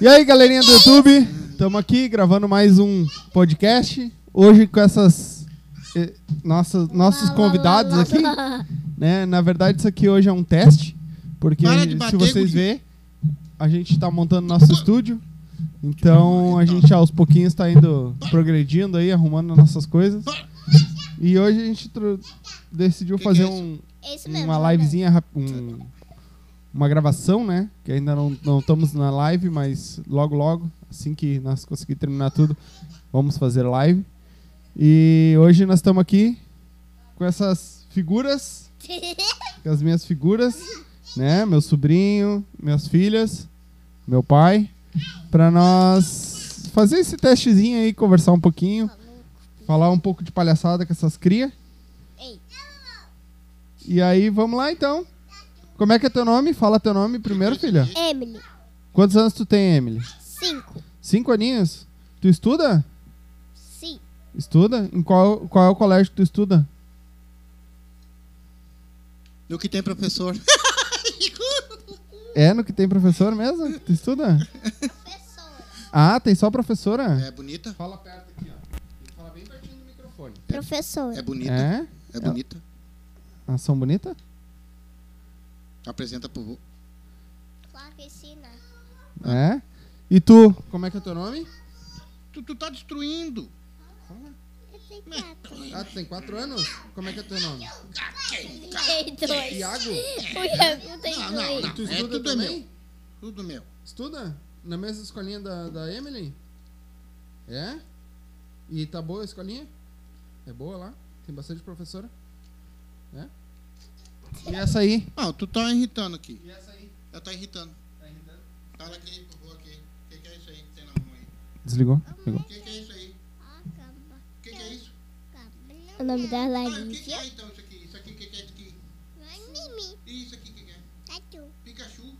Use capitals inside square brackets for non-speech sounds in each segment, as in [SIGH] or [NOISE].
E aí, galerinha do YouTube, estamos aqui gravando mais um podcast. Hoje com essas eh, nossas, nossos convidados aqui, né? Na verdade, isso aqui hoje é um teste, porque Para de se bater, vocês guri. verem, a gente está montando nosso estúdio. Então a gente aos pouquinhos está indo progredindo aí, arrumando nossas coisas. E hoje a gente tro- decidiu fazer é um, É isso mesmo. uma livezinha, rap- um- uma gravação, né? Que ainda não, não estamos na live, mas logo, logo, assim que nós conseguirmos terminar tudo, vamos fazer live. E hoje nós estamos aqui com essas figuras, [LAUGHS] com as minhas figuras, né? Meu sobrinho, minhas filhas, meu pai, para nós fazer esse testezinho aí, conversar um pouquinho, falar um pouco de palhaçada com essas cria. E aí, vamos lá então. Como é que é teu nome? Fala teu nome primeiro, filha. Emily, Quantos anos tu tem, Emily? cinco. Cinco aninhos? Tu estuda? Sim. Estuda? Em qual, qual é o colégio que tu estuda? No que tem professor. É no que tem professor mesmo? que Tu estuda? Professora. Ah, tem só professora? É bonita? Fala perto aqui, ó. Tem que falar bem pertinho do microfone. Professora. É bonita? É? É bonita? Ah, são bonitas? Apresenta pro né? É? E tu? Como é que é teu nome? Tu, tu tá destruindo. Eu tenho quatro. Ah, tu tem quatro anos? Como é que é teu nome? Tem dois. Iago? O Iago tem Não, não, dois. não. Tu É, estuda tudo também? meu. Tudo meu. Estuda? Na mesma escolinha da, da Emily? É? E tá boa a escolinha? É boa lá? Tem bastante professora? É? E essa aí? Ah, tu tá irritando aqui. E essa aí? Ela tá irritando. Tá irritando? Fala aqui pro vô aqui. O que, que é isso aí que tem na mão aí? Desligou? Desligou. O que, que é isso aí? O que, que é isso? O nome dela é Ah, o que, que é então isso aqui? Isso aqui, o que, que é isso aqui? Mimi. E isso aqui, o que, que é? Pikachu?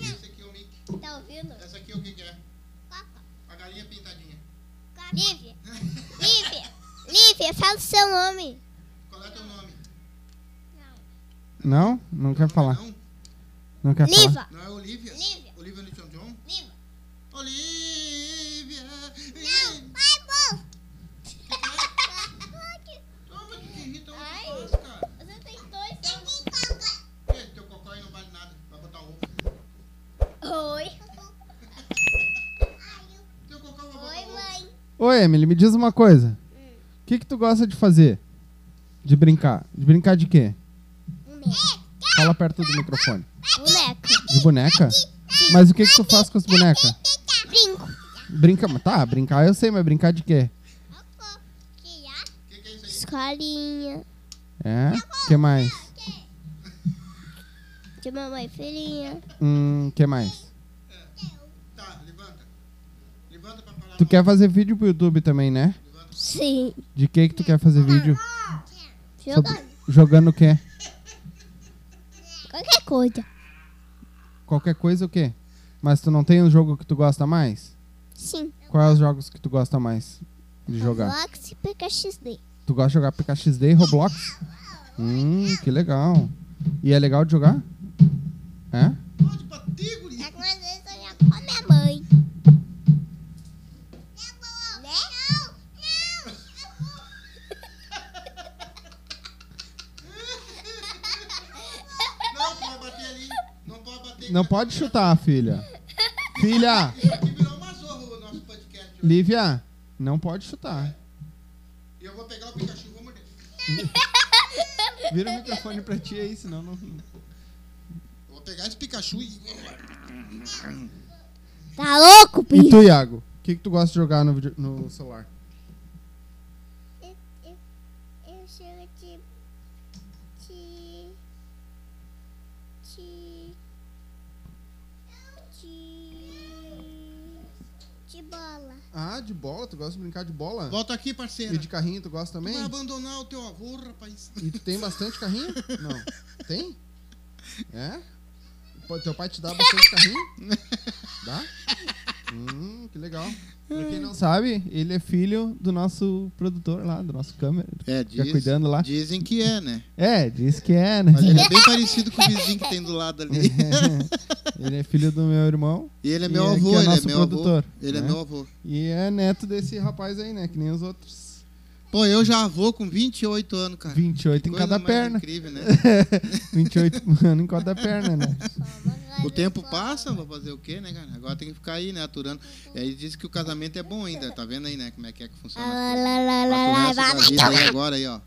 Esse aqui é o Mickey. Tá ouvindo? Essa aqui é o que, que é? A galinha pintadinha. Lívia. Lívia. Lívia, fala o seu nome. Qual é teu nome? Não? Não quer falar. Não? Não quer falar? Liva. Não é Olivia? Lívia. Olivia Newton-John? Lívia. Olivia! Vai, bom. Toma, tu que irrita faz, cara. Você tem dois anos. Que? Teu cocó aí não vale nada. Vai botar ovo. Oi. Teu cocó vai botar Oi, ovo. mãe. Ô, Emily, me diz uma coisa. O que que tu gosta de fazer? De brincar? De brincar de quê? Fala perto do microfone. Boneca. De boneca? Mas o que que tu faz com as bonecas? Brinco. Brinca, tá, brincar eu sei, mas brincar de quê? O é? Escolinha. É? que mais? De mamãe filhinha. Hum, que mais? Tá, levanta. Levanta pra falar. Tu quer fazer vídeo pro YouTube também, né? Sim. De que que tu quer fazer vídeo? Jogando. Sobre- Jogando o quê? Qualquer coisa. Qualquer coisa o quê? Mas tu não tem um jogo que tu gosta mais? Sim. Quais os jogos que tu gosta mais de jogar? Roblox e PKXD. Tu gosta de jogar PKXD e Roblox? Hum, que legal. E é legal de jogar? É? Pode bater, Não pode chutar, filha. Filha! Lívia, não pode chutar. E eu vou pegar o Pikachu e vou morder. Vira o microfone pra ti aí, senão não. Eu vou pegar esse Pikachu e. Tá louco, E bicho? tu, Iago? O que, que tu gosta de jogar no, vídeo- no celular? Eu, eu, eu chego de. de. de. de. de bola. Ah, de bola? Tu gosta de brincar de bola? Volta aqui, parceira. E de carrinho, tu gosta Tu também? vai abandonar o teu avô, rapaz. E tu tem bastante carrinho? [LAUGHS] Não. Tem? É? Pô, teu pai te dá bastante carrinho? [LAUGHS] Dá? Hum, que legal. Pra quem não sabe, ele é filho do nosso produtor lá, do nosso câmera. É, diz- cuidando lá. dizem que é, né? É, diz que é, né? Mas ele é bem parecido com o vizinho que tem do lado ali. [LAUGHS] ele é filho do meu irmão E ele é E meu é- avô, que é ele é nosso meu produtor, avô. Ele é né? meu avô. e é neto desse rapaz aí, né? Que nem os outros. Pô, eu já avô com 28 anos, cara. 28 em Coisa cada mais perna. incrível, né? [LAUGHS] 28 anos em cada perna, né? O tempo passa, vou fazer o quê, né, cara? Agora tem que ficar aí, né, aturando. E aí diz que o casamento é bom ainda, tá vendo aí, né, como é que é que funciona. Quatro resto da vida aí agora aí, ó.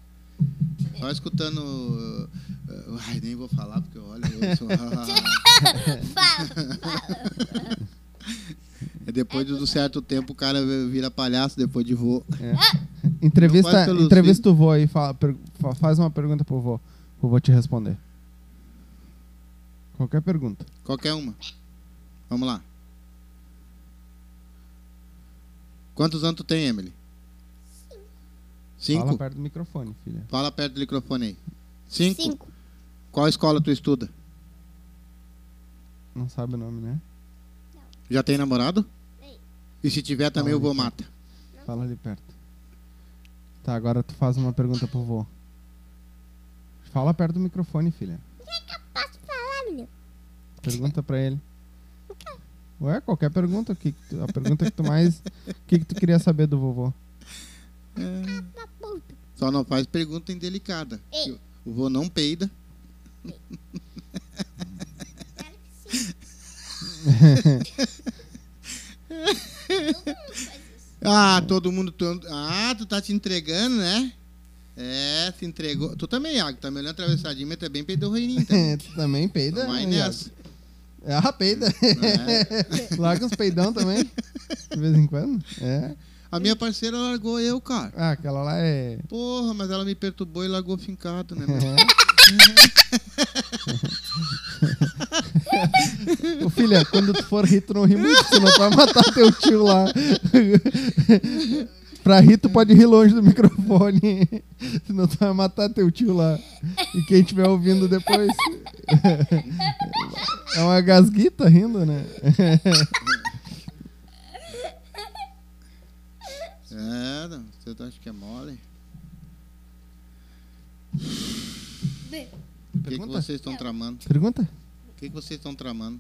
Só escutando. uh, ai, nem vou falar porque olha, eu sou. [LAUGHS] É depois de um certo tempo o cara vira palhaço depois de vô. Não Entrevista, faz pelos entrevista o vô aí, fala, per- faz uma pergunta pro vô. O vô te responder. Qualquer pergunta. Qualquer uma. Vamos lá. Quantos anos tu tem, Emily? Cinco. Fala perto do microfone, filha. Fala perto do microfone aí. Cinco. Cinco. Qual escola tu estuda? Não sabe o nome, né? Já tem namorado? Tem. E se tiver também Fala o vô aí, mata. Fala ali perto. Tá, agora tu faz uma pergunta pro vô. Fala perto do microfone, filha. Pergunta pra ele. Ué, qualquer pergunta. o Que que tu- a pergunta que tu mais. O que, que tu queria saber do vovô? Puta. Só não faz pergunta indelicada. Ei. O vô não peida. Claro que sim. [LAUGHS] Ah, todo mundo. tu- Ah, tu tá te entregando, né? É, se entregou. Tu também, Iago, tá me olhando atravessadinho, mas tu é bem peidorreirinho também. [LAUGHS] tu também peida? Vai né, nessa. Iago? Ah, peida. É. [LAUGHS] Larga uns peidão também. De vez em quando. É. A minha parceira largou eu, cara. Ah, aquela lá é. Porra, mas ela me perturbou e largou fincado, né? [LAUGHS] Ô filha, quando tu for rir, tu não ri muito, senão tu vai matar teu tio lá. [LAUGHS] pra rir, tu pode rir longe do microfone. Senão tu vai matar teu tio lá. E quem estiver ouvindo depois. É uma gasguita rindo, né? É, você acha que é mole? O que, que vocês estão tramando? Pergunta? O que, que vocês estão tramando?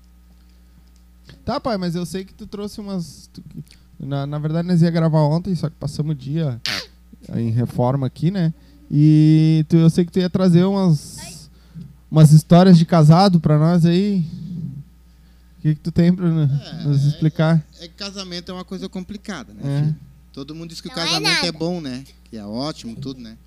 Tá, pai, mas eu sei que tu trouxe umas. Na, na verdade, nós ia gravar ontem, só que passamos o dia em reforma aqui, né? E tu, eu sei que tu ia trazer umas. Umas histórias de casado pra nós aí. O que, que tu tem pra no- É, nos explicar? É que casamento é uma coisa complicada, né? É. filho? Todo mundo diz que o Não é casamento é, nada. bom, né? Que é ótimo, tudo, né?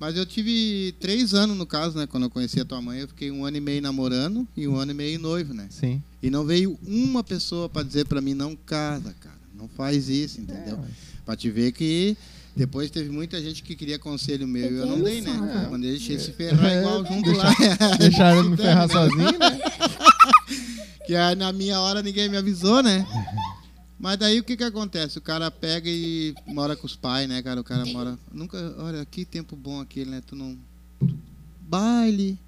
Mas eu tive três anos, no caso, né? Quando eu conheci a tua mãe, eu fiquei um ano e meio namorando e um ano e meio noivo, né? Sim. E não veio uma pessoa pra dizer pra mim, não casa, cara. Não faz isso, entendeu? É, Pra te ver que depois teve muita gente que queria conselho meu e eu não dei, né? É. Quando eles deixei se ferrar É, igual [LAUGHS] junto deixa- lá. Deixaram eu me ferrar sozinho, né? [LAUGHS] Que aí na minha hora ninguém me avisou, né? Mas daí o que que acontece? O cara pega e mora com os pais, né, cara? O cara mora. Nunca. Olha, que tempo bom aquele, né? Tu não. Baile.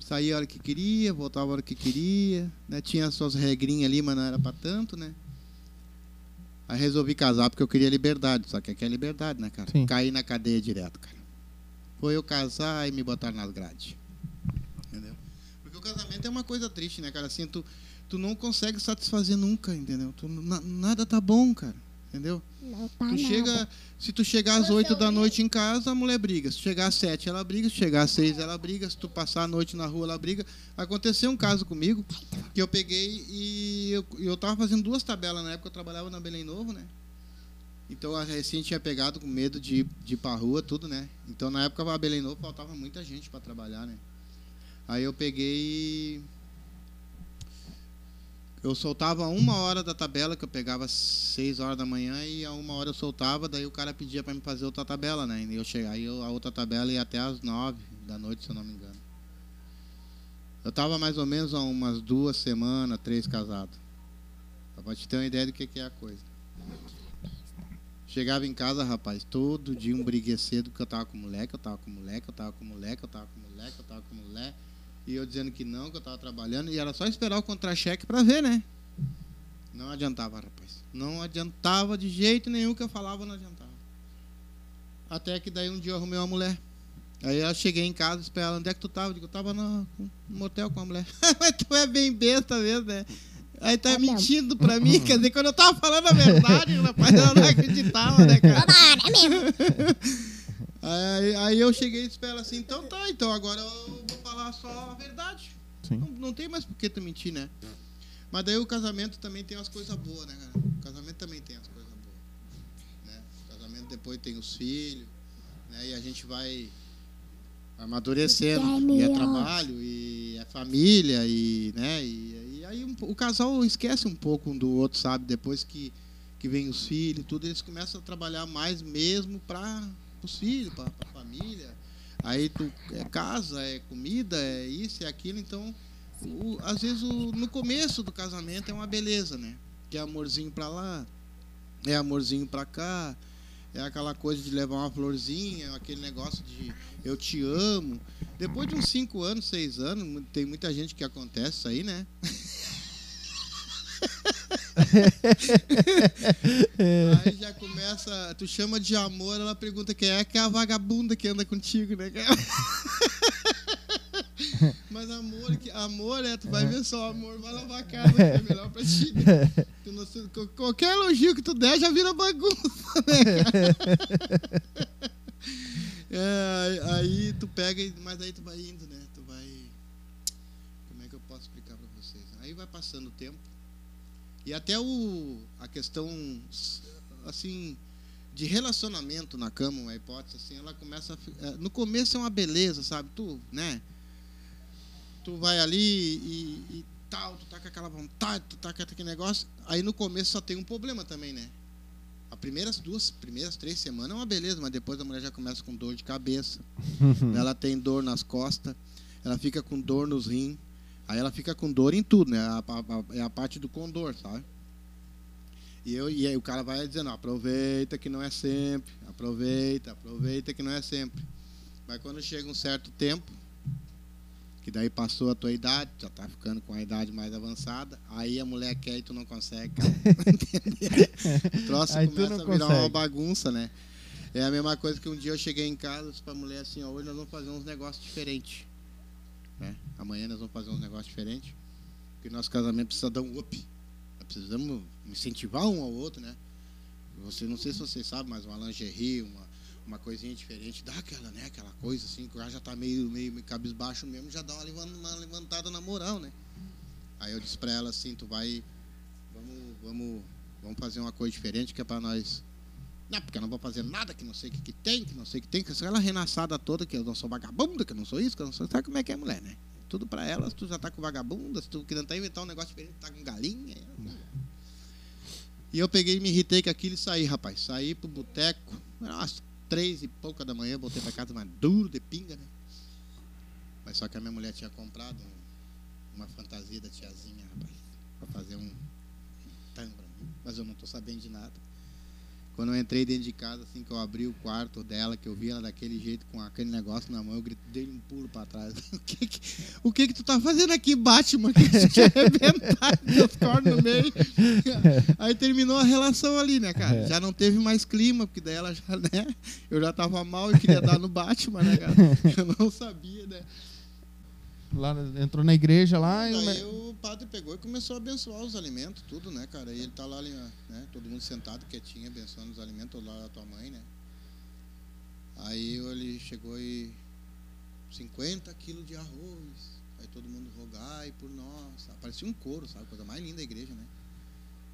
Saía a hora que queria, voltava a hora que queria, né? Tinha as suas regrinhas ali, mas não era pra tanto, né? Aí resolvi casar porque eu queria liberdade, só que aqui é liberdade, né, cara? Sim. Caí na cadeia direto, cara. Foi eu casar e me botaram nas grades. Casamento é uma coisa triste, né, cara? Assim, tu, tu não consegue satisfazer nunca, entendeu? Tu, na- nada tá bom, cara. Entendeu? Não tá Tu nada. chega, se tu chegar às Você 8 da noite em casa, a mulher briga. Se chegar às 7, ela briga. Se chegar às 6, ela briga. Se tu passar a noite na rua, ela briga. Aconteceu um caso comigo que eu peguei e eu, eu tava fazendo duas tabelas na época. Eu trabalhava na Belém Novo, né? Então a recém tinha pegado com medo de, ir- de ir pra rua, tudo, né? Então na época a Belém Novo faltava muita gente para trabalhar, né? Aí eu peguei eu soltava uma hora da tabela, que eu pegava seis horas da manhã e a uma hora eu soltava, daí o cara pedia para me fazer outra tabela, né? E eu cheguei, aí eu- a outra tabela ia até às nove da noite, se eu não me engano. Eu tava mais ou menos há umas duas semanas, três casados. Só pra te ter uma ideia do que, que é a coisa. Chegava em casa, rapaz, todo dia um briguê cedo, porque eu tava com moleque, eu tava com moleque, eu tava com moleque, eu tava com moleque, eu tava com moleque. E eu dizendo que não, que eu tava trabalhando, e era só esperar o contra-cheque pra ver, né? Não adiantava, rapaz. Não adiantava de jeito nenhum que eu falava, não adiantava. Até que daí um dia eu arrumei uma mulher. Aí eu cheguei em casa, esperei ela, onde é que tu tava? Eu digo, eu tava no, no motel com a mulher. [LAUGHS] Mas tu é bem besta mesmo, né? Aí tá É mentindo pra mim, quer dizer, quando eu tava falando a verdade, rapaz, ela não acreditava, né, cara? É mesmo. [LAUGHS] Aí, aí eu cheguei e espero ela assim, então tá, então agora eu vou falar só a verdade. Sim. Não, não tem mais por que tu mentir, né? Mas daí o casamento também tem umas coisas boas, né, cara? O casamento também tem as coisas boas. Né? O casamento depois tem os filhos, né? E a gente vai amadurecendo. E é trabalho, e é família, e, né? E, e aí um o casal esquece um pouco um do outro, sabe? Depois que, que vem os filhos, tudo, eles começam a trabalhar mais mesmo para os filhos, para a família. Aí tu é casa, é comida, é isso, é aquilo, então o- às vezes o- no começo do casamento é uma beleza, né? Que é amorzinho pra lá, é amorzinho pra cá, é aquela coisa de levar uma florzinha, aquele negócio de eu te amo. Depois de uns 5 anos, 6 anos, tem muita gente que acontece isso aí, né? [LAUGHS] [LAUGHS] Aí já começa, tu chama de amor, ela pergunta quem é que é a vagabunda que anda contigo, né? cara? [LAUGHS] Mas amor, que- amor é, tu vai ver só, amor vai lavar a casa, que é melhor pra ti. né? Não qualquer elogio que tu der já vira bagunça, né? [LAUGHS] É, aí- tu pega, mas aí tu vai indo, né? Tu vai. Como é que eu posso explicar pra vocês? Aí vai passando o tempo. E até o, a questão, assim, de relacionamento na cama, uma hipótese, assim, ela começa a, eh, No começo é uma beleza, sabe? Tu, né? Tu vai ali e, e tal, tu tá com aquela vontade, tu tá com aquele negócio. Aí no começo só tem um problema também, né? As primeiras duas, primeiras três semanas é uma beleza, mas depois a mulher já começa com dor de cabeça. [LAUGHS] ela tem dor nas costas, ela fica com dor nos rins. Aí ela fica com dor em tudo, né? A, a- é a parte do condor, sabe? E, eu, e aí o cara vai dizendo, aproveita que não é sempre, aproveita, aproveita que não é sempre. Mas quando chega um certo tempo, que daí passou a tua idade, já tá ficando com a idade mais avançada, aí a mulher quer e tu não consegue, cara. [LAUGHS] O troço Aí começa a virar uma consegue. bagunça, né? É a mesma coisa que um dia eu cheguei em casa e disse pra mulher assim, ó, hoje nós vamos fazer uns negócios diferentes. Né? Amanhã nós vamos fazer uns negócios diferentes. Porque nosso casamento precisa dar um up. Nós precisamos incentivar um ao outro, né? Você, não sei se vocês sabem, mas uma lingerie, uma, uma coisinha diferente, dá aquela, né? Aquela coisa assim, que já tá meio, meio, cabisbaixo mesmo, já dá uma, levan- uma levantada na moral, né? Aí eu disse pra ela assim, tu vai. Vamos, vamos, vamos fazer uma coisa diferente que é pra nós. Não, porque eu não vou fazer nada que não sei o que, que tem, que não sei o que tem, que aquela renaçada toda, que eu não sou vagabunda, que eu não sou isso, que eu não sou. Sabe como é que é mulher, né? Tudo pra ela, se tu já tá com vagabunda, se tu querendo tá inventar um negócio diferente, tá com galinha. E eu peguei e me irritei com aquilo e saí, rapaz. Saí pro boteco, umas três e pouca da manhã, voltei pra casa mais duro de pinga, né? Mas só que a minha mulher tinha comprado um- uma fantasia da tiazinha, rapaz, pra fazer um tango. Mas eu não tô sabendo de nada. Quando eu entrei dentro de casa, assim que eu abri o quarto dela, que eu vi ela daquele jeito, com aquele negócio na mão, eu gritei, um pulo pra trás. [LAUGHS] o que que, o que que tu tá fazendo aqui, Batman? [LAUGHS] Que tu quer arrebentar teus cornos no meio? [LAUGHS] Aí terminou a relação ali, né, cara? Já não teve mais clima, porque daí ela já, né? Eu já tava mal e queria dar no Batman, né, cara? Eu não sabia, né? Lá, entrou na igreja lá e o Daí o padre pegou e começou a abençoar os alimentos, tudo, né, cara? E ele tá lá, ali, né? Todo mundo sentado, quietinho, abençoando os alimentos, lá a tua mãe, né? Aí ele chegou e 50 quilos de arroz. Aí todo mundo rogai por nós. Parecia um coro, sabe? Coisa mais linda da igreja, né?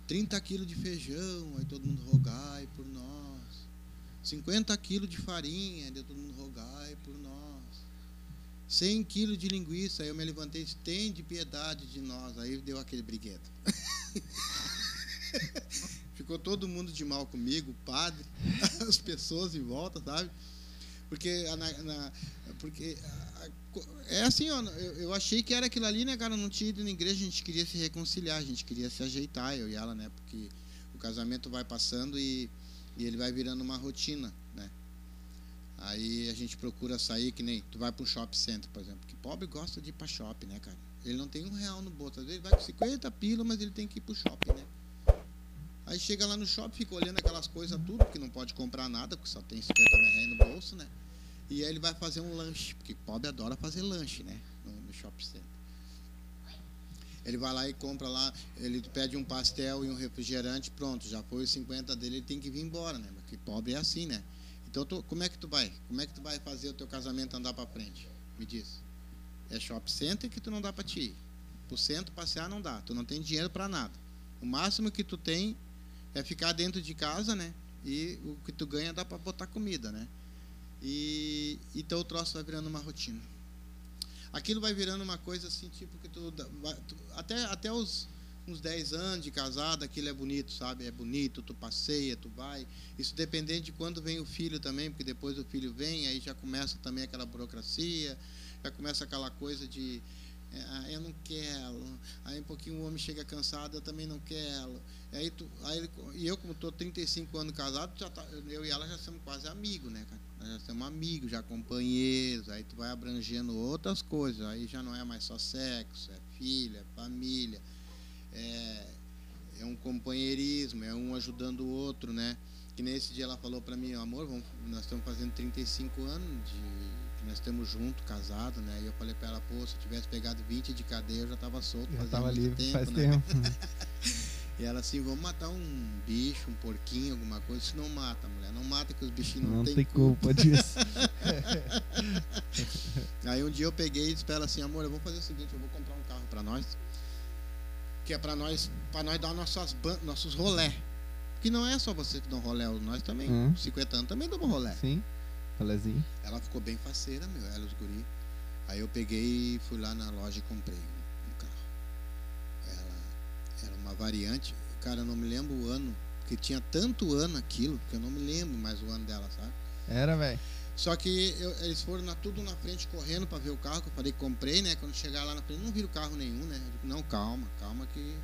30 quilos de feijão, aí todo mundo rogai por nós. 50 quilos de farinha, aí todo mundo rogai por nós. 100 quilos de linguiça, aí eu me levantei e disse, tem de piedade de nós. Aí deu aquele briguedo. [LAUGHS] Ficou todo mundo de mal comigo, o padre, [LAUGHS] as pessoas em volta, sabe? Porque, na, na- porque é assim, ó, eu, eu achei que era aquilo ali, né, cara? Não tinha ido na igreja, a gente queria se reconciliar, a gente queria se ajeitar, eu e ela, né? Porque o casamento vai passando e, e ele vai virando uma rotina? Aí a gente procura sair, que nem tu vai para shopping center, por exemplo. Que pobre gosta de ir para shopping, né, cara? Ele não tem um real no bolso. Às vezes vai com 50 pila, mas ele tem que ir pro shopping, né? Aí chega lá no shopping, fica olhando aquelas coisas tudo, porque não pode comprar nada, porque só tem 50 reais no bolso, né? E aí ele vai fazer um lanche, porque pobre adora fazer lanche, né? No, no shopping center. Ele vai lá e compra lá, ele pede um pastel e um refrigerante, pronto, já foi os 50 dele, ele tem que vir embora, né? Porque pobre é assim, né? Então, tu- como é que tu vai? Como é que tu vai fazer o teu casamento andar para frente? Me diz. É shopping center que tu não dá para ti ir. Pro centro passear não dá, tu não tem dinheiro para nada. O máximo que tu tem é ficar dentro de casa, né? E o que tu ganha dá para botar comida, né? E então o troço vai virando uma rotina. Aquilo vai virando uma coisa assim, tipo que tu, tu- até até os uns 10 anos de casado, aquilo é bonito, sabe? É bonito, tu passeia, tu vai. Isso dependendo de quando vem o filho também, porque depois o filho vem, aí já começa também aquela burocracia, já começa aquela coisa de é, ah, eu não quero. Aí um pouquinho o homem chega cansado, eu também não quero. Aí tu, aí e eu, como estou 35 anos casado, já tá, eu e ela já somos quase amigos, né? Nós já somos amigos, já companheiros, aí tu vai abrangendo outras coisas, aí já não é mais só sexo, é filha, é família, é, é um companheirismo, é um ajudando o outro, né? Que nesse dia ela falou para mim, amor, vamos, nós estamos fazendo 35 anos de nós estamos juntos, casados, né? E eu falei para ela, pô, se eu tivesse pegado 20 de cadeia, eu já estava solto, Já tava livre tempo, faz né? tempo. [LAUGHS] E ela assim, vamos matar um bicho, um porquinho, alguma coisa. Isso não mata, mulher. Não mata que os bichinhos não, Não têm tem culpa. culpa [LAUGHS] disso. Aí um dia eu peguei e disse pra ela assim, amor, eu vou fazer o seguinte, eu vou comprar um carro pra nós. Que é pra nós, pra nós dar nossas, nossos rolé. Que não é só você que dá um rolé, nós também, Hum. 50 anos, também damos rolé. Sim. Falezinho. Ela ficou bem faceira, meu, ela os guri. Aí eu peguei e fui lá na loja e comprei um, um carro. Ela era uma variante, cara, eu não me lembro o ano, porque tinha tanto ano aquilo, que eu não me lembro mais o ano dela, sabe? Era, velho. Só que eu- eles foram na, tudo na frente correndo para ver o carro, que eu falei que comprei, né? Quando chegar lá na frente, não viram carro nenhum, né? Eu digo, não, calma, calma que,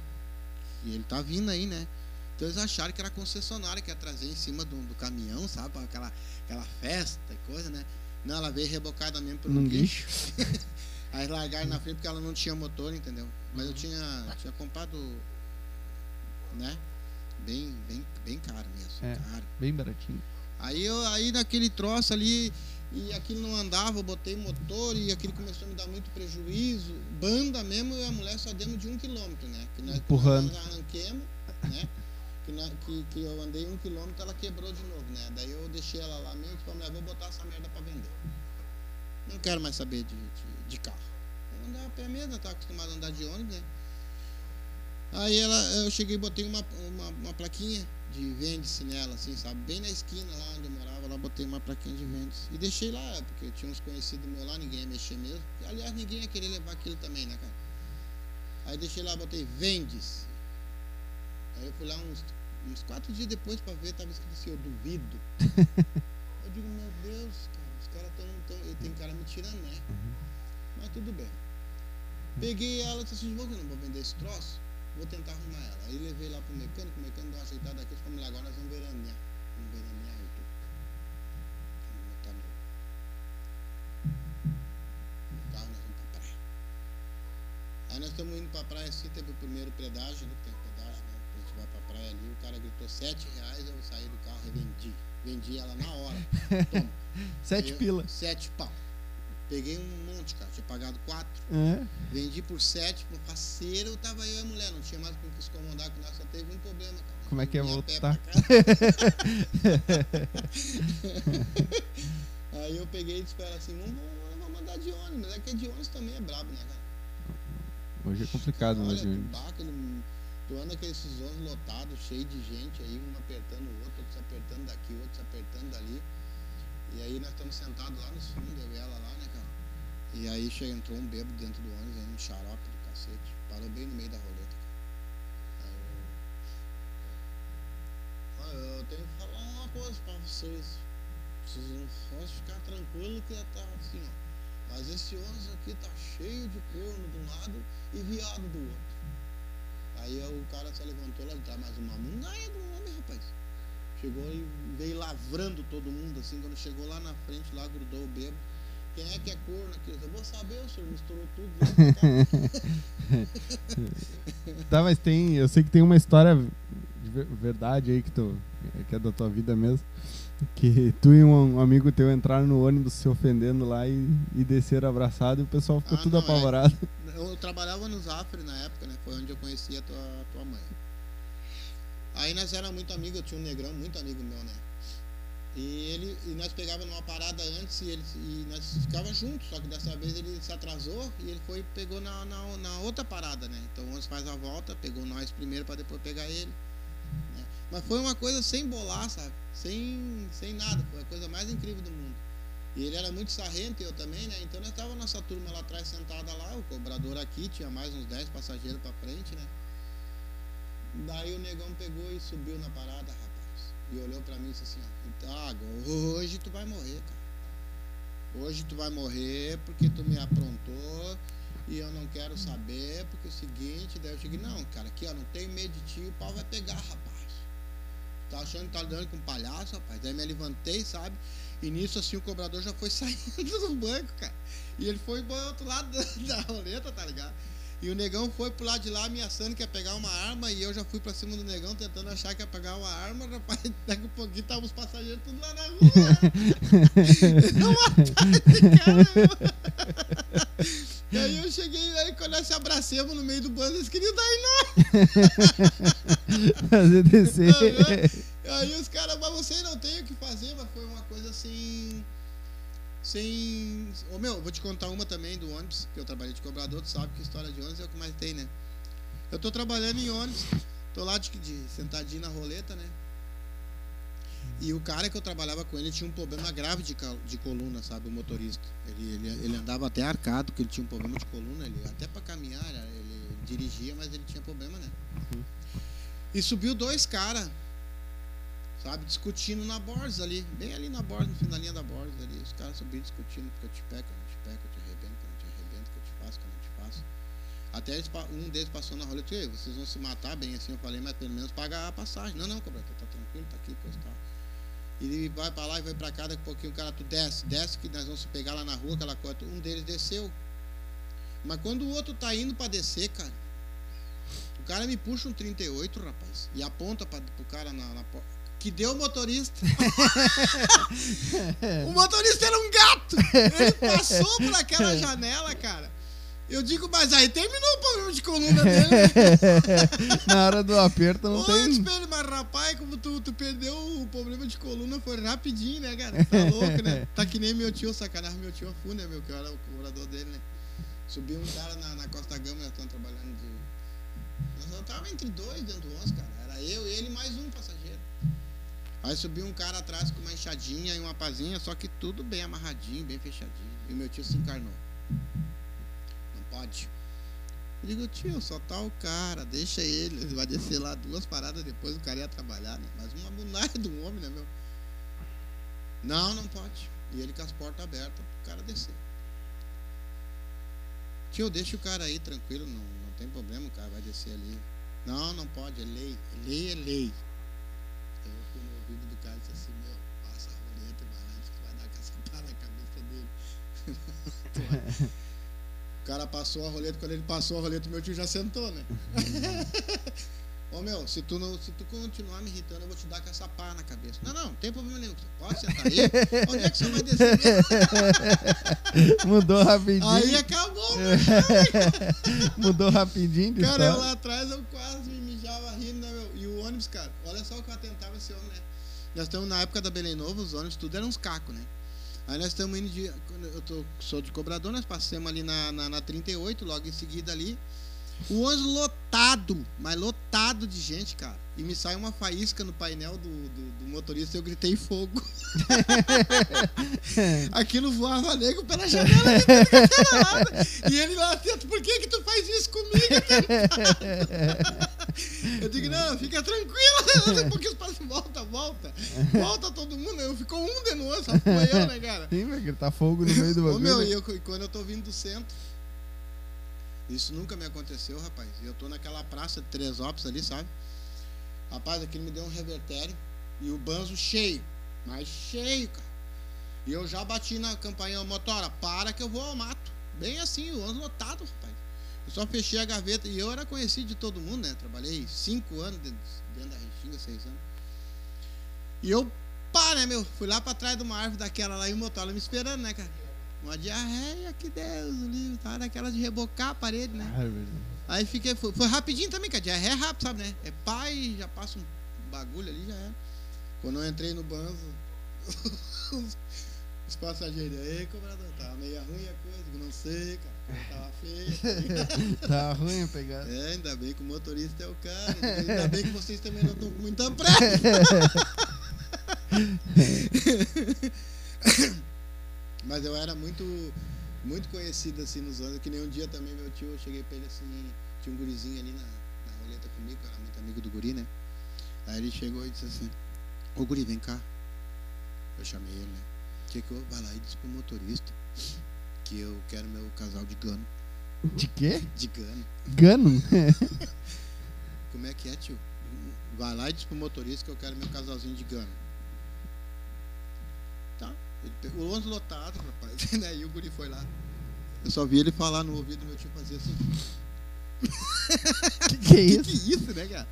que ele tá vindo aí, né? Então eles acharam que era concessionária, que ia trazer em cima do, do caminhão, sabe? Aquela, aquela festa e coisa, né? Não, ela veio rebocada mesmo por um guincho. Aí largaram na frente porque ela não tinha motor, entendeu? Mas eu tinha, tinha comprado, né? Bem, bem, bem caro mesmo, É. caro. Bem baratinho. Aí eu aí naquele troço ali e aquilo não andava, eu botei motor e aquilo começou a me dar muito prejuízo. Banda mesmo, eu e a mulher só demos de um quilômetro, né? Que nós, Empurrando. Nós arranquemos, né? Que, na- que, que eu andei um quilômetro, ela quebrou de novo, né? Daí eu deixei ela lá mesmo e falei, mulher, vou botar essa merda pra vender. Não quero mais saber de, de, de carro. Vou andar a pé mesmo, eu tava acostumado a andar de ônibus, né? Aí ela, eu cheguei e botei uma, uma, uma plaquinha de vende-se nela, assim, sabe? Bem na esquina lá onde eu morava, lá botei uma plaquinha de vende-se. E deixei lá, porque tinha uns conhecidos meus lá, ninguém ia mexer mesmo. E, aliás, ninguém ia querer levar aquilo também, né, cara? Aí deixei lá, botei vende-se. Aí eu fui lá uns, uns quatro dias depois pra ver, tava escrito assim, eu duvido. [LAUGHS] eu digo, meu Deus, cara, os caras tão, tão. Tem cara me tirando, né? Mas tudo bem. Peguei ela e disse assim, vou que eu não vou vender esse troço, vou tentar arrumar ela. Aí levei lá pro mecânico, o mecânico deu uma ajeitada aqui, falou, agora nós vamos veranear. Vamos veranear aí, tu. Vamos botar no, no carro, nós vamos pra praia. Aí nós estamos indo pra praia assim, teve o primeiro pedágio, né? Tem pedágio, né? A gente vai pra praia ali, o cara gritou sete reais, eu saí do carro e vendi. Vendi ela na hora. [LAUGHS] Toma. Sete Eu- pila. Sete pau. Peguei um monte, cara. Tinha pagado quatro. É. Vendi por sete, por parceiro, tava eu e a mulher. Não tinha mais com que se incomodar com nós, só teve um problema, cara. Como é que é Vim a pé voltar? casa. [LAUGHS] Aí eu peguei e disse pra ela assim, vamos, vamos, vamos andar de ônibus. É que de ônibus também é brabo, né, cara? Hoje é complicado, né, tu, bah, aquele, tu anda com esses ônibus lotados, cheio de gente aí, um apertando o outro, outro se apertando daqui, outro se apertando dali. E aí nós estamos sentados lá nos fundos, eu e ela lá, né, cara? E aí chega, entrou um bêbado dentro do ônibus, um xarope do cacete. Parou bem no meio da roleta. Aí eu, "Ah, eu tenho que falar uma coisa pra vocês. Vocês não podem ficar tranquilos que tá assim, ó. Mas esse ônibus aqui tá cheio de corno de um lado e viado do outro. Aí o cara se levantou lá de trás, mas uma mungaia do homem, rapaz. Chegou e veio lavrando todo mundo, assim, quando chegou lá na frente, lá grudou o bebo. Quem é que é corno aqui? Eu vou saber, o senhor misturou tudo. Né? [LAUGHS] Tá, mas tem. Eu sei que tem uma história ver- verdade aí que, tu, que é da tua vida mesmo. Que tu e um amigo teu entraram no ônibus se ofendendo lá e, e desceram abraçado e o pessoal ficou Ah, tudo não, é. apavorado. Eu trabalhava no Zafre na época, né? Foi onde eu conheci a tua, tua mãe. Aí nós éramos muito amigos, eu tinha um negrão, muito amigo meu, né? E ele e nós pegávamos numa parada antes e, ele, e nós ficávamos juntos, só que dessa vez ele se atrasou e ele foi pegou na, na, na outra parada, né? Então o faz a volta, pegou nós primeiro para depois pegar ele. né? Mas foi uma coisa sem bolar, sabe? Sem, sem nada, foi a coisa mais incrível do mundo. E ele era muito sarrento, eu também, né? Então nós tava nossa turma lá atrás sentada lá, o cobrador aqui, tinha mais uns 10 passageiros pra frente, né? Daí o negão pegou e subiu na parada, rapaz. E olhou pra mim e disse assim, ó, então hoje tu vai morrer, cara. Hoje tu vai morrer porque tu me aprontou e eu não quero saber, porque é o seguinte, daí eu cheguei, não, cara, aqui ó, não tenho medo de ti, o pau vai pegar, rapaz. Tá achando que tá lidando com um palhaço, rapaz? Daí me levantei, sabe? E nisso, assim, o cobrador já foi [LAUGHS] saindo do banco, cara. E ele foi pro outro lado da roleta, tá ligado? E o negão foi pro lado de lá ameaçando que ia pegar uma arma e eu já fui pra cima do negão tentando achar que ia pegar uma arma, rapaz. [LAUGHS] Daqui a pouquinho tava os passageiros tudo lá na rua. [LAUGHS] eu matar esse cara. E aí eu cheguei, aí quando nós se abracemos no meio do bando, eles queriam dar em nós. [LAUGHS] Fazer descer. Aí os caras, mas você não tem o que fazer, mas foi uma coisa assim. Sem. Ô meu, vou te contar uma também do ônibus, que eu trabalhei de cobrador, tu sabe que história de ônibus é o que mais tem, né? Eu tô trabalhando em ônibus, tô lá de, de sentadinho na roleta, né? E o cara que eu trabalhava com ele tinha um problema grave de, de coluna, sabe? O motorista. Ele, ele, ele andava até arcado, porque ele tinha um problema de coluna. Ele, até para caminhar, ele dirigia, mas ele tinha problema, né? E subiu dois caras, sabe? Discutindo na borda ali, bem ali na borda, no fim da borda ali. Os caras subiram discutindo, porque eu te pego, eu não te pego, eu te arrebento, eu não te arrebento, que eu te faço, que eu não te faço. Até eles, um deles passou na roleta, "Ei, vocês vão se matar bem assim, eu falei, mas pelo menos pagar a passagem. Não, não, cobrador, tá tranquilo, tá aqui, coisa e tal. E ele vai pra lá e vai pra cá, daqui a pouquinho o cara, tu desce, desce que nós vamos se pegar lá na rua, aquela coisa. Um deles desceu. Mas quando o outro tá indo pra descer, cara, o cara me puxa um 38, rapaz, e aponta pra, pro cara na, na porta. Que deu o motorista. [LAUGHS] o motorista era um gato. Ele passou por aquela janela, cara. Eu digo, mas aí terminou o problema de coluna dele. [LAUGHS] Na hora do aperto não Ô, tem. espelho, mas rapaz, como tu, tu perdeu o problema de coluna, foi rapidinho, né, cara? Tá louco, né? Tá que nem meu tio, sacanagem, meu tio Afu, né, meu, que eu era o cobrador dele, né? Subiu um cara na, na Costa Gama, nós estamos trabalhando de. Nós tava entre dois dentro do ônibus, cara. Era eu, ele e mais um passageiro. Aí subiu um cara atrás com uma enxadinha e uma pazinha, só que tudo bem amarradinho, bem fechadinho. E o meu tio se encarnou. Não pode. Eu digo, tio, só tá o cara, deixa ele, ele vai descer lá duas paradas depois, o cara ia trabalhar, né? Mas uma bunagem do homem, né, meu? Não, não pode. E ele com as portas abertas pro cara descer. Tio, deixa o cara aí tranquilo, não, não tem problema, o cara vai descer ali. Não, não pode, é lei. É lei, é lei. Aí eu fui no ouvido do cara disse assim, meu, passa a roleta e vai lá, que vai dar [LAUGHS] caçapada na cabeça dele. [LAUGHS] O cara passou a roleta, quando ele passou a roleta, meu tio já sentou, né? [LAUGHS] Ô meu, se tu, não, se tu continuar me irritando, eu vou te dar caçapá na cabeça. Não, não, não tem problema nenhum. Pode sentar aí. Onde é que você vai descer? Mudou rapidinho. Aí acabou, meu. Mudou rapidinho Cara, eu lá atrás eu quase me mijava rindo, né, meu? E o ônibus, cara, olha só o que eu atentava esse homem, né? Nós estamos na época da Belém Novo, os ônibus tudo eram uns cacos, né? Aí nós estamos indo de. Eu tô, sou de cobrador, nós passamos ali na, na, na 38, logo em seguida ali. O ônibus lotado, mas lotado de gente, cara. E me sai uma faísca no painel do, do, do motorista e eu gritei fogo. [LAUGHS] Aquilo voava nego pela janela. [LAUGHS] E ele lá por que que tu faz isso comigo? [LAUGHS] Eu digo, não, fica tranquilo. [LAUGHS] [LAUGHS] Depois que os volta, volta. Volta todo mundo. Eu ficou um de nós, só foi eu, né, cara? Sim, vai gritar fogo no meio do Ô, bagulho. meu, e eu, quando eu tô vindo do centro, isso nunca me aconteceu, rapaz. Eu tô naquela praça de Teresópolis ali, sabe? Rapaz, aquilo me deu um revertério e o banzo cheio, mas cheio, cara. E eu já bati na campainha, motora, para que eu vou ao mato. Bem assim, o ônibus lotado, rapaz. Eu só fechei a gaveta e eu era conhecido de todo mundo, né? Trabalhei cinco anos de- dentro da Restinga, seis anos. E eu, pá, né, meu? Fui lá pra trás de uma árvore daquela lá e o motola me esperando, né, cara? Uma diarreia, que Deus, o livro, tá daquela de rebocar a parede, né? Aí fiquei, foi, foi rapidinho também, cara. Diarreia é rápido, sabe, né? É pai, já passa um bagulho ali, já é. Quando eu entrei no banzo, os, [LAUGHS] os passageiros, ei, cobrador, tava meio ruim a coisa, que não sei, cara. Tava feio. tá ligado? Tá ruim a pegada. É, ainda bem que o motorista é o cara. Ainda bem que vocês também não estão com muita pressa. Mas eu era muito, muito conhecido assim nos anos, que nem um dia também meu tio, eu cheguei pra ele assim, tinha um gurizinho ali na, na roleta comigo, eu era muito amigo do guri, né? Aí ele chegou e disse assim, ô guri, vem cá. Eu chamei ele, né? Que que eu vai lá e disse pro motorista que eu quero meu casal de gano. De quê? De gano. Gano? [LAUGHS] Como é que é, tio? Vai lá e diz pro motorista que eu quero meu casalzinho de gano. Tá. Ele pegou o ônibus lotado, rapaz. [LAUGHS] né? E o guri foi lá. Eu só vi ele falar no ouvido do meu tio fazer assim. [LAUGHS] que que é Que isso? que é isso, né, cara?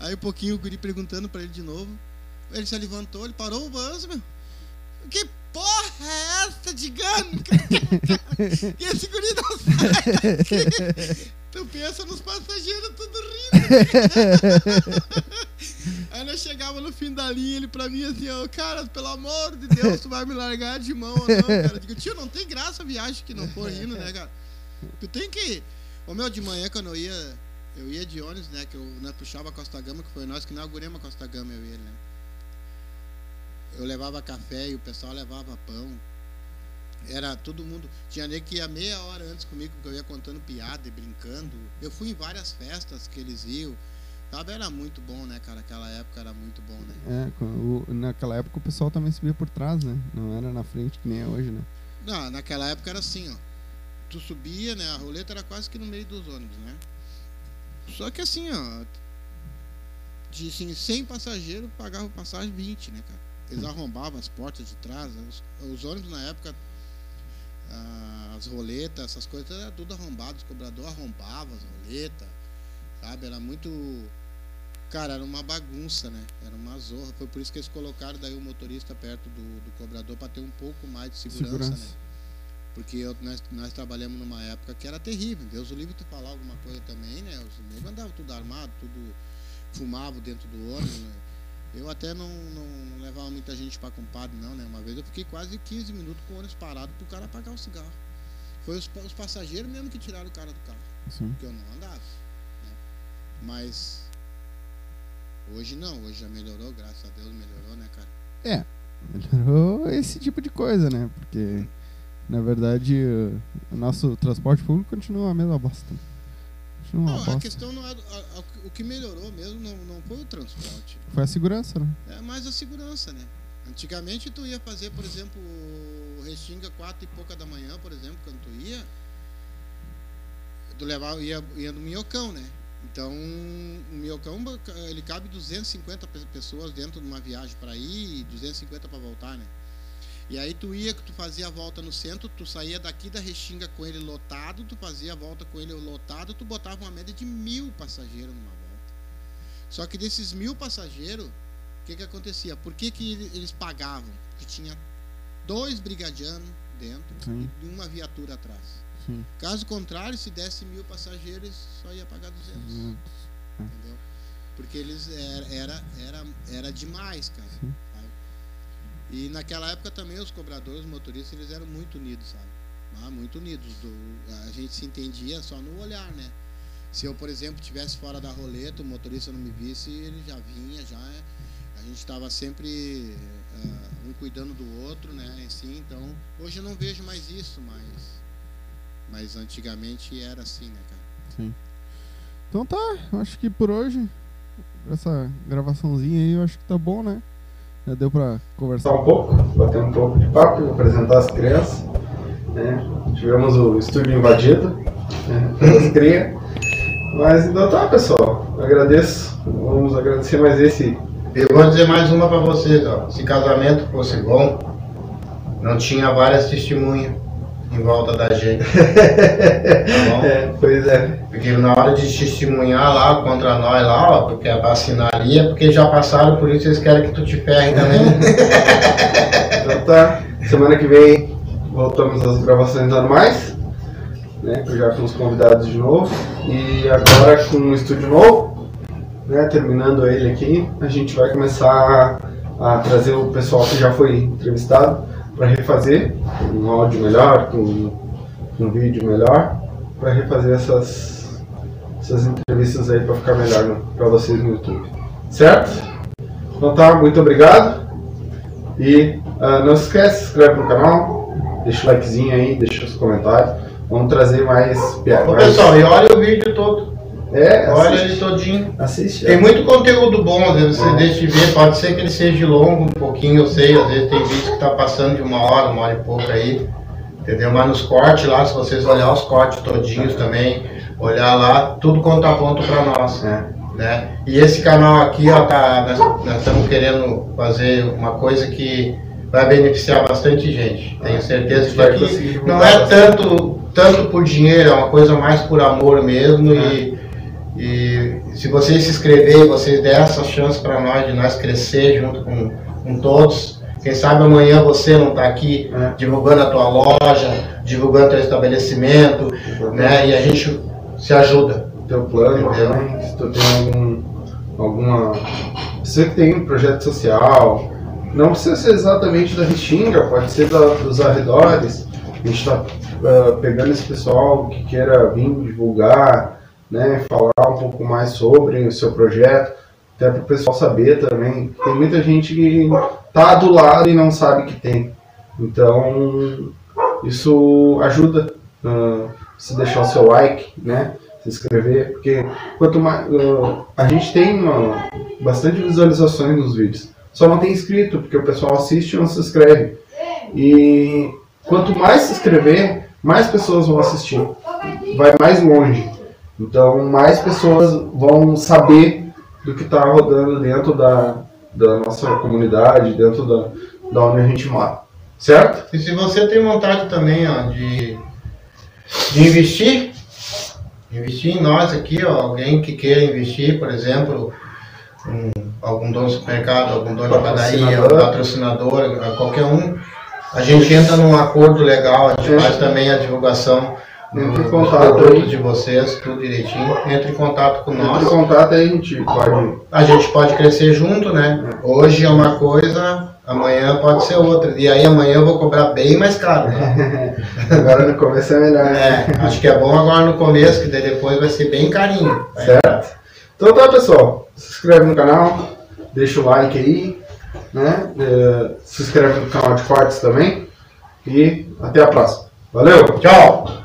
Aí um pouquinho o guri perguntando pra ele de novo. Ele se levantou, ele parou o banzo, meu. Que porra é essa de gano? que esse guri não sai daqui. Tu pensa nos passageiros tudo rindo. [LAUGHS] Aí nós chegava no fim da linha, ele pra mim assim, ó, cara, pelo amor de Deus, tu vai me largar de mão ou não, cara? Eu digo, tio, não tem graça a viagem que não for rindo, né, cara? Tu tem que. Ô meu, de manhã quando eu ia. Eu ia de ônibus, né? Que eu né, puxava a Costa Gama, que foi nós que inauguramos a Costa Gama, eu e ele, né? Eu levava café e o pessoal levava pão. Era todo mundo. Tinha nego que ia meia hora antes comigo, porque eu ia contando piada e brincando. Eu fui em várias festas que eles iam. Sabe, era muito bom, né, cara? Aquela época era muito bom, né? É, o- naquela época o pessoal também se via por trás, né? Não era na frente que nem é hoje, né? Não, naquela época era assim, ó. Tu subia, né? A roleta era quase que no meio dos ônibus, né? Só que assim, ó. De assim, 100 passageiros pagavam passagem 20, né, cara? Eles arrombavam as portas de trás. Os, os ônibus na época, as roletas, essas coisas, era tudo arrombado. Os cobradores arrombavam as roletas, sabe? Era muito. Cara, era uma bagunça, né? Era uma zorra. Foi por isso que eles colocaram daí o motorista perto do, do cobrador para ter um pouco mais de segurança, né? Porque eu- nós, nós trabalhamos numa época que era terrível. Deus o livre tu falar alguma coisa também, né? Os negros andavam tudo armado, tudo fumava dentro do ônibus, né? Eu até não, não levava muita gente para compadre, não, né? Uma vez eu fiquei quase 15 minutos com o ônibus parado pro cara apagar o cigarro. Foi os, os passageiros mesmo que tiraram o cara do carro, Sim. porque eu não andava. Né? Mas hoje não, hoje já melhorou, graças a Deus melhorou, né, cara? Melhorou esse tipo de coisa, né? Porque, na verdade, o nosso transporte público continua a mesma bosta. Continua Não, a bosta. questão não é. a- a- o que melhorou mesmo não, não foi o transporte. Foi a segurança, né? É mais a segurança, né? Antigamente tu ia fazer, por exemplo, o Restinga quatro e pouca da manhã, por exemplo, quando tu ia, tu levava, ia, ia no minhocão, né? Então, o minhocão, ele cabe 250 pe- pessoas dentro de uma viagem para ir e 250 para voltar, né? E aí tu ia, que tu fazia a volta no centro, tu saía daqui da Restinga com ele lotado, tu fazia a volta com ele lotado, tu botava uma média de mil passageiros numa volta. Só que desses mil passageiros, o que que acontecia? Por que, que ele- eles pagavam? Porque tinha dois brigadianos dentro Sim. e uma viatura atrás. Sim. Caso contrário, se desse mil passageiros, só ia pagar 200, Hum, entendeu? Porque eles era, era, era, era demais, cara. E naquela época também os cobradores, os motoristas, eles eram muito unidos, sabe? Ah, muito unidos. Do- a gente se entendia só no olhar, né? Se eu, por exemplo, estivesse fora da roleta, o motorista não me visse, ele já vinha, já. A gente estava sempre ah, um cuidando do outro, né? Assim, então, hoje eu não vejo mais isso, mas, mas antigamente era assim, né, cara? Sim. Então tá, eu acho que por hoje, essa gravaçãozinha aí, eu acho que tá bom, né? Já deu pra conversar um pouco, bater um pouco de papo, apresentar as crianças. né? Tivemos o estúdio invadido né, [LAUGHS] pelas crias. Mas então tá, pessoal. Agradeço. Vamos agradecer mais esse. Eu vou dizer mais uma pra vocês, ó. Se casamento fosse bom, não tinha várias testemunhas. Em volta da gente. [LAUGHS] Tá bom? É, pois é. Porque na hora de testemunhar lá contra nós lá, ó, porque é é porque já passaram por isso, eles querem que tu te ferre [LAUGHS] também. Então tá. Semana que vem voltamos às gravações normais. Né, já com os convidados de novo. E agora com um estúdio novo. Né, terminando ele aqui, a gente vai começar a trazer o pessoal que já foi entrevistado para refazer um áudio melhor, com um vídeo melhor, para refazer essas, essas entrevistas aí para ficar melhor para vocês no YouTube. Certo? Então tá, muito obrigado. E ah, não se esquece, se inscreve no canal, deixa o likezinho aí, deixa os comentários. Vamos trazer mais piadas. Pessoal, e olha o vídeo todo. É, Olha assiste, ele todinho. assiste. Tem muito conteúdo bom, às vezes você deixa de ver, pode ser que ele seja longo um pouquinho, eu sei, às vezes tem vídeo que tá passando de uma hora, uma hora e pouco aí, entendeu? Mas nos cortes lá, se vocês olhar os cortes todinhos também, olhar lá, tudo conta a ponto pra nós, É. né? E esse canal aqui, ó, tá, nós, estamos querendo fazer uma coisa que vai beneficiar bastante gente, tenho certeza que Vai aqui não é tanto, tanto por dinheiro, é uma coisa mais por amor mesmo e... E se vocês se inscreverem, vocês der essa chance para nós, de nós crescer junto com, com todos. Quem sabe amanhã você não está aqui É. divulgando a tua loja, divulgando teu estabelecimento, né? E a gente se ajuda. teu plano também, se tu tem algum, alguma. Você que tem um projeto social, não precisa ser exatamente da Restinga, pode ser da- dos arredores. A gente está pegando esse pessoal que queira vir divulgar, né, falar um pouco mais sobre o seu projeto, até para o pessoal saber também. Tem muita gente que tá do lado e não sabe que tem. Então, isso ajuda. ah, se deixar o seu like, né? se inscrever, porque quanto mais uh, a gente tem uma- bastante visualizações nos vídeos, só não tem inscrito porque o pessoal assiste e não se inscreve. E quanto mais se inscrever, mais pessoas vão assistir, vai mais longe. Então mais pessoas vão saber do que está rodando dentro da, da nossa comunidade, dentro da, da onde a gente mora, certo? E se você tem vontade também ó, de, de investir, investir em nós aqui, ó, alguém que queira investir, por exemplo, um, algum dono de supermercado, algum dono de padaria, um Patrocinador. patrocinador, qualquer um, a gente entra num acordo legal, a gente É. faz também a divulgação Entre em contato produtos de vocês, tudo direitinho. Entre em contato com nós. Entre em contato aí a gente pode A gente pode crescer junto, né? Hoje é uma coisa, amanhã pode ser outra. E aí amanhã eu vou cobrar bem mais caro, né? [LAUGHS] Agora no começo é melhor, né? É, acho que é bom agora no começo, que daí depois vai ser bem carinho. Certo? Então tá, pessoal. Se inscreve no canal, deixa o like aí, né? Eh, Se inscreve no canal de cortes também. E até a próxima. Valeu! Tchau!